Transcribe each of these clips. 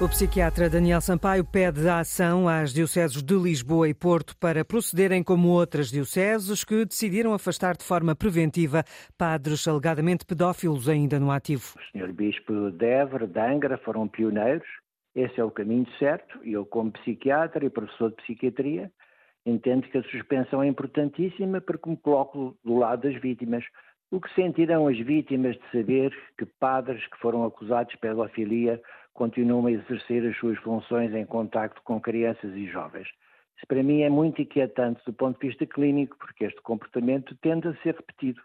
O psiquiatra Daniel Sampaio pede a ação às dioceses de Lisboa e Porto para procederem como outras dioceses que decidiram afastar de forma preventiva padres alegadamente pedófilos ainda no ativo. O Sr. Bispo de Évora, de Angra, foram pioneiros. Esse é o caminho certo eu, como psiquiatra e professor de psiquiatria, entendo que a suspensão é importantíssima porque me coloco do lado das vítimas. O que sentirão as vítimas de saber que padres que foram acusados de pedofilia continuam a exercer as suas funções em contacto com crianças e jovens? Isso para mim é muito inquietante do ponto de vista clínico, porque este comportamento tende a ser repetido.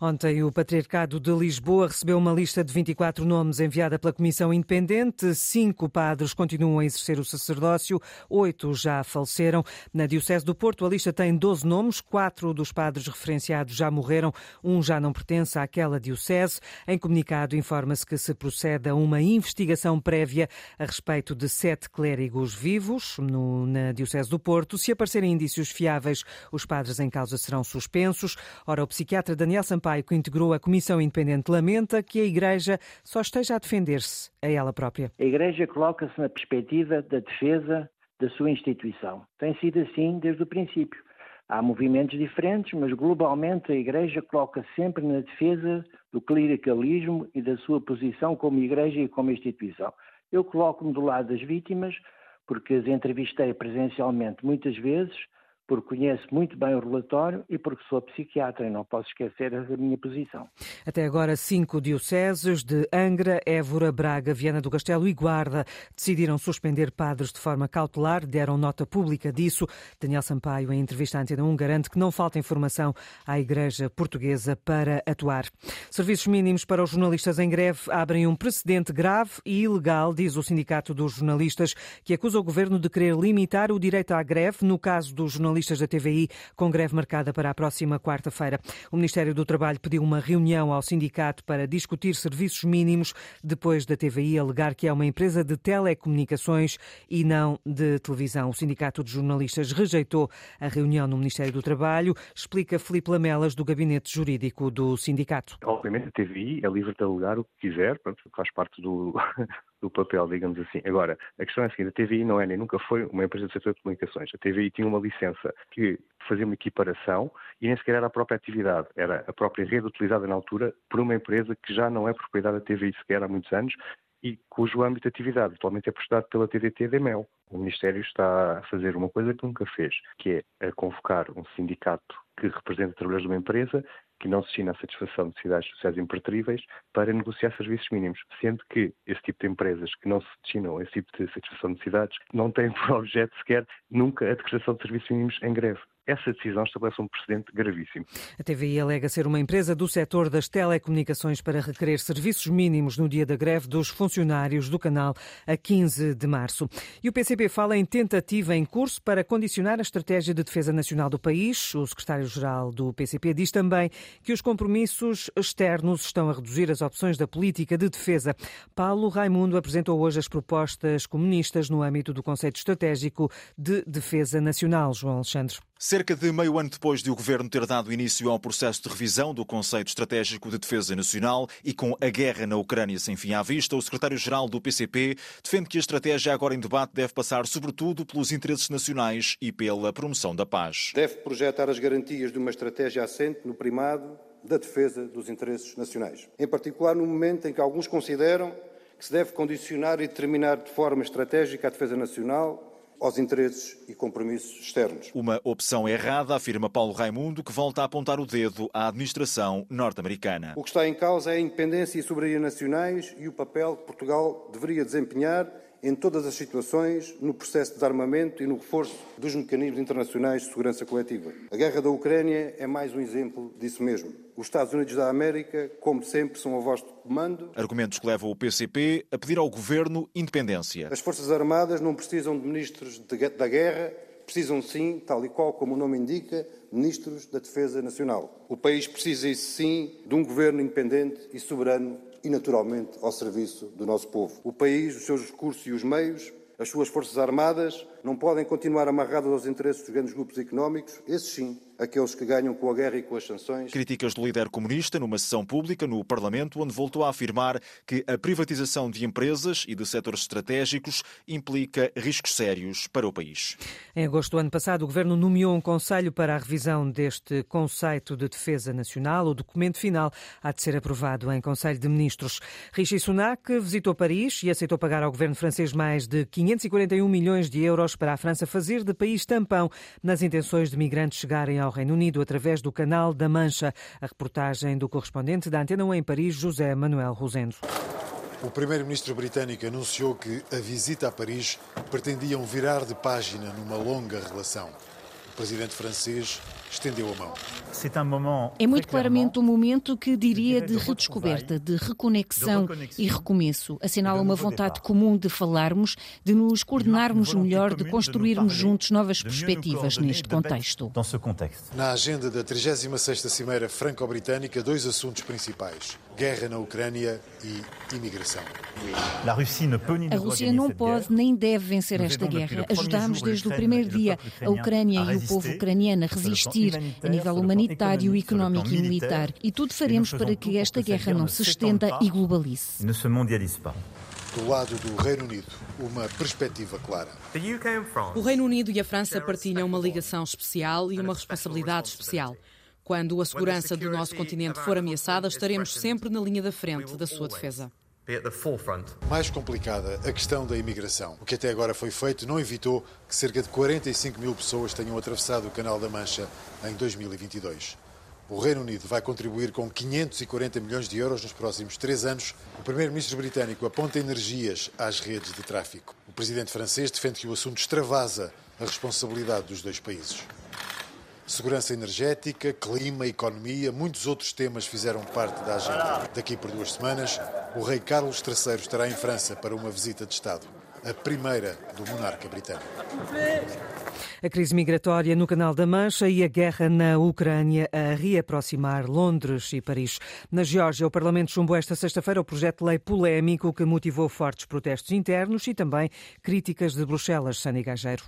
Ontem, o Patriarcado de Lisboa recebeu uma lista de 24 nomes enviada pela Comissão Independente. Cinco padres continuam a exercer o sacerdócio, oito já faleceram. Na Diocese do Porto, a lista tem 12 nomes, quatro dos padres referenciados já morreram, um já não pertence àquela Diocese. Em comunicado, informa-se que se procede a uma investigação prévia a respeito de sete clérigos vivos no, na Diocese do Porto. Se aparecerem indícios fiáveis, os padres em causa serão suspensos. Ora, o psiquiatra Daniel Sampaio, que integrou a Comissão Independente, lamenta que a Igreja só esteja a defender-se a ela própria. A Igreja coloca-se na perspectiva da defesa da sua instituição. Tem sido assim desde o princípio. Há movimentos diferentes, mas globalmente a Igreja coloca sempre na defesa do clericalismo e da sua posição como Igreja e como instituição. Eu coloco-me do lado das vítimas, porque as entrevistei presencialmente muitas vezes porque conheço muito bem o relatório e porque sou psiquiatra e não posso esquecer a minha posição. Até agora, cinco dioceses de Angra, Évora, Braga, Viana do Castelo e Guarda decidiram suspender padres de forma cautelar, deram nota pública disso. Daniel Sampaio, em entrevista à Antena 1, garante que não falta informação à Igreja Portuguesa para atuar. Serviços mínimos para os jornalistas em greve abrem um precedente grave e ilegal, diz o Sindicato dos Jornalistas, que acusa o governo de querer limitar o direito à greve no caso dos jornalistas jornalistas da TVI, com greve marcada para a próxima quarta-feira. O Ministério do Trabalho pediu uma reunião ao sindicato para discutir serviços mínimos, depois da TVI alegar que é uma empresa de telecomunicações e não de televisão. O Sindicato de Jornalistas rejeitou a reunião no Ministério do Trabalho, explica Filipe Lamelas, do Gabinete Jurídico do Sindicato. Obviamente a TVI é livre de alegar o que quiser, faz parte do, do papel, digamos assim. Agora, a questão é a seguinte, a TVI não é nem nunca foi uma empresa do setor de comunicações. A TVI tinha uma licença que fazia uma equiparação e nem sequer era a própria atividade, era a própria rede utilizada na altura por uma empresa que já não é propriedade da TVI sequer há muitos anos e cujo âmbito de atividade atualmente é prestado pela TDT de Mel. O Ministério está a fazer uma coisa que nunca fez, que é a convocar um sindicato que representa trabalhadores de uma empresa que não se destina à satisfação de necessidades sociais impertríveis para negociar serviços mínimos, sendo que esse tipo de empresas que não se destinam a esse tipo de satisfação de necessidades não têm por objeto sequer nunca a declaração de serviços mínimos em greve essa decisão estabelece um precedente gravíssimo. A TVI alega ser uma empresa do setor das telecomunicações para requerer serviços mínimos no dia da greve dos funcionários do canal a 15 de março. E o PCP fala em tentativa em curso para condicionar a estratégia de defesa nacional do país. O secretário-geral do PCP diz também que os compromissos externos estão a reduzir as opções da política de defesa. Paulo Raimundo apresentou hoje as propostas comunistas no âmbito do conceito estratégico de defesa nacional. João Alexandre. Cerca de meio ano depois de o Governo ter dado início ao processo de revisão do Conceito Estratégico de Defesa Nacional e com a guerra na Ucrânia sem fim à vista, o secretário-geral do PCP defende que a estratégia agora em debate deve passar sobretudo pelos interesses nacionais e pela promoção da paz. Deve projetar as garantias de uma estratégia assente no primado da defesa dos interesses nacionais. Em particular, no momento em que alguns consideram que se deve condicionar e determinar de forma estratégica a defesa nacional aos interesses e compromissos externos. Uma opção errada, afirma Paulo Raimundo, que volta a apontar o dedo à administração norte-americana. O que está em causa é a independência e soberania nacionais e o papel que Portugal deveria desempenhar em todas as situações no processo de desarmamento e no reforço dos mecanismos internacionais de segurança coletiva. A guerra da Ucrânia é mais um exemplo disso mesmo. Os Estados Unidos da América, como sempre, são a voz de comando. Argumentos que levam o PCP a pedir ao governo independência. As Forças Armadas não precisam de ministros da guerra, precisam sim, tal e qual como o nome indica, ministros da Defesa Nacional. O país precisa, sim, de um governo independente e soberano e, naturalmente, ao serviço do nosso povo. O país, os seus recursos e os meios, as suas forças armadas, não podem continuar amarradas aos interesses dos grandes grupos económicos, esses sim, aqueles que ganham com a guerra e com as sanções. Críticas do líder comunista numa sessão pública no Parlamento, onde voltou a afirmar que a privatização de empresas e de setores estratégicos implica riscos sérios para o país. Em agosto do ano passado, o Governo nomeou um conselho para a revisão deste conceito de defesa nacional. O documento final há de ser aprovado em Conselho de Ministros. Rishi Sunak visitou Paris e aceitou pagar ao Governo francês mais de 541 milhões de euros para a França fazer de país tampão nas intenções de migrantes chegarem ao Reino Unido através do Canal da Mancha. A reportagem do correspondente da Antena 1 em Paris, José Manuel Rosendo. O primeiro-ministro britânico anunciou que a visita a Paris pretendia um virar de página numa longa relação. O presidente francês estendeu a mão. É muito claramente um momento que diria de redescoberta, de reconexão e recomeço. Assinala uma vontade comum de falarmos, de nos coordenarmos melhor, de construirmos juntos novas perspectivas neste contexto. Na agenda da 36ª Cimeira Franco-Britânica, dois assuntos principais: guerra na Ucrânia e imigração. A Rússia não pode nem deve vencer esta guerra. Ajudámos desde o primeiro dia a Ucrânia e o povo ucraniano a resistir a nível humanitário, económico e militar. E tudo faremos para que esta guerra não se estenda e globalize. Do lado do Reino Unido, uma perspectiva clara. O Reino Unido e a França partilham uma ligação especial e uma responsabilidade especial. Quando a segurança do nosso continente for ameaçada, estaremos sempre na linha da frente da sua defesa. Mais complicada, a questão da imigração. O que até agora foi feito não evitou que cerca de 45 mil pessoas tenham atravessado o Canal da Mancha em 2022. O Reino Unido vai contribuir com 540 milhões de euros nos próximos três anos. O primeiro-ministro britânico aponta energias às redes de tráfico. O presidente francês defende que o assunto extravasa a responsabilidade dos dois países. Segurança energética, clima, economia, muitos outros temas fizeram parte da agenda. Daqui por duas semanas, o rei Carlos III estará em França para uma visita de Estado, a primeira do monarca britânico. A crise migratória no Canal da Mancha e a guerra na Ucrânia a reaproximar Londres e Paris. Na Geórgia, o Parlamento chumbou esta sexta-feira o projeto de lei polémico que motivou fortes protestos internos e também críticas de Bruxelas, Sani Gageiro.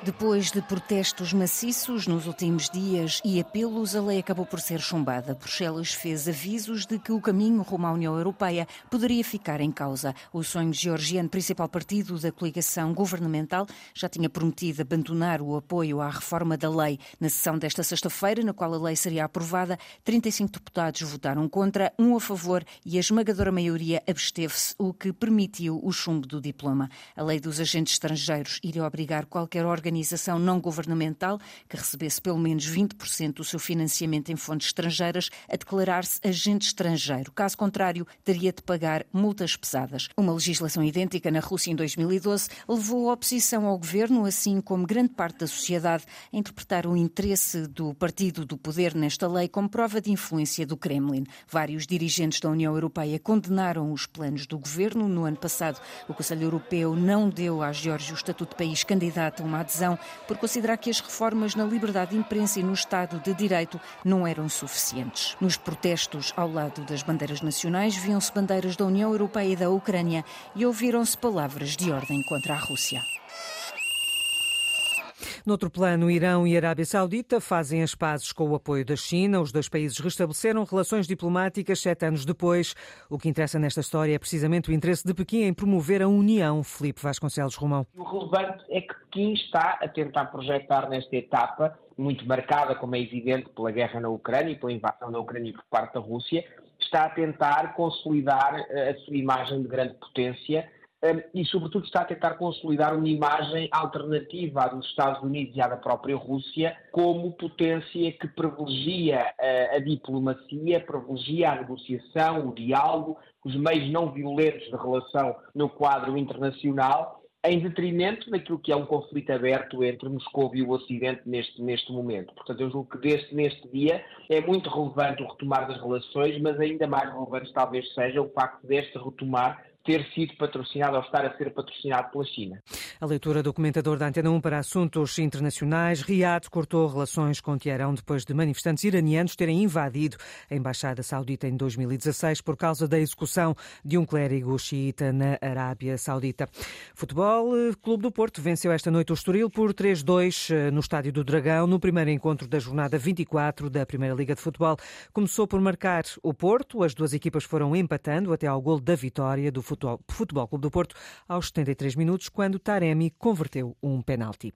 Depois de protestos maciços nos últimos dias e apelos, a lei acabou por ser chumbada. Bruxelas fez avisos de que o caminho rumo à União Europeia poderia ficar em causa. O sonho georgiano, principal partido da coligação governamental, já tinha prometido abandonar o apoio à reforma da lei. Na sessão desta sexta-feira, na qual a lei seria aprovada, 35 deputados votaram contra, um a favor e a esmagadora maioria absteve-se, o que permitiu o chumbo do diploma. A lei dos agentes estrangeiros iria obrigar qualquer organização não governamental que recebesse pelo menos 20% do seu financiamento em fontes estrangeiras a declarar-se agente estrangeiro. Caso contrário, teria de pagar multas pesadas. Uma legislação idêntica na Rússia em 2012 levou a oposição ao governo, assim como grande parte da sociedade, a interpretar o interesse do partido do poder nesta lei como prova de influência do Kremlin. Vários dirigentes da União Europeia condenaram os planos do governo. No ano passado, o Conselho Europeu não deu à Geórgia o estatuto de país candidato a uma adesão por considerar que as reformas na liberdade de imprensa e no Estado de Direito não eram suficientes. Nos protestos ao lado das bandeiras nacionais viam-se bandeiras da União Europeia e da Ucrânia e ouviram-se palavras de ordem contra a Rússia. Noutro plano, Irão e Arábia Saudita fazem as pazes com o apoio da China. Os dois países restabeleceram relações diplomáticas sete anos depois. O que interessa nesta história é precisamente o interesse de Pequim em promover a união. Felipe Vasconcelos Romão. O relevante é que Pequim está a tentar projetar nesta etapa, muito marcada, como é evidente, pela guerra na Ucrânia e pela invasão da Ucrânia por parte da Rússia, está a tentar consolidar eh, a sua imagem de grande potência e, sobretudo, está a tentar consolidar uma imagem alternativa à dos Estados Unidos e à da própria Rússia como potência que privilegia a diplomacia, privilegia a negociação, o diálogo, os meios não violentos de relação no quadro internacional, em detrimento daquilo que é um conflito aberto entre Moscou e o Ocidente neste, neste momento. Portanto, eu julgo que deste, neste dia é muito relevante o retomar das relações, mas ainda mais relevante talvez seja o facto deste retomar ter sido patrocinado ou estar a ser patrocinado pela China. A leitura do comentador da Antena 1 para assuntos internacionais. Riad cortou relações com Teherão depois de manifestantes iranianos terem invadido a Embaixada Saudita em 2016 por causa da execução de um clérigo xiita na Arábia Saudita. Futebol, Clube do Porto venceu esta noite o Estoril por 3-2 eh, no Estádio do Dragão, no primeiro encontro da jornada 24 da Primeira Liga de Futebol. Começou por marcar o Porto, as duas equipas foram empatando até ao gol da vitória do Futebol, Clube do Porto aos 73 minutos, quando Taremi converteu um penalti.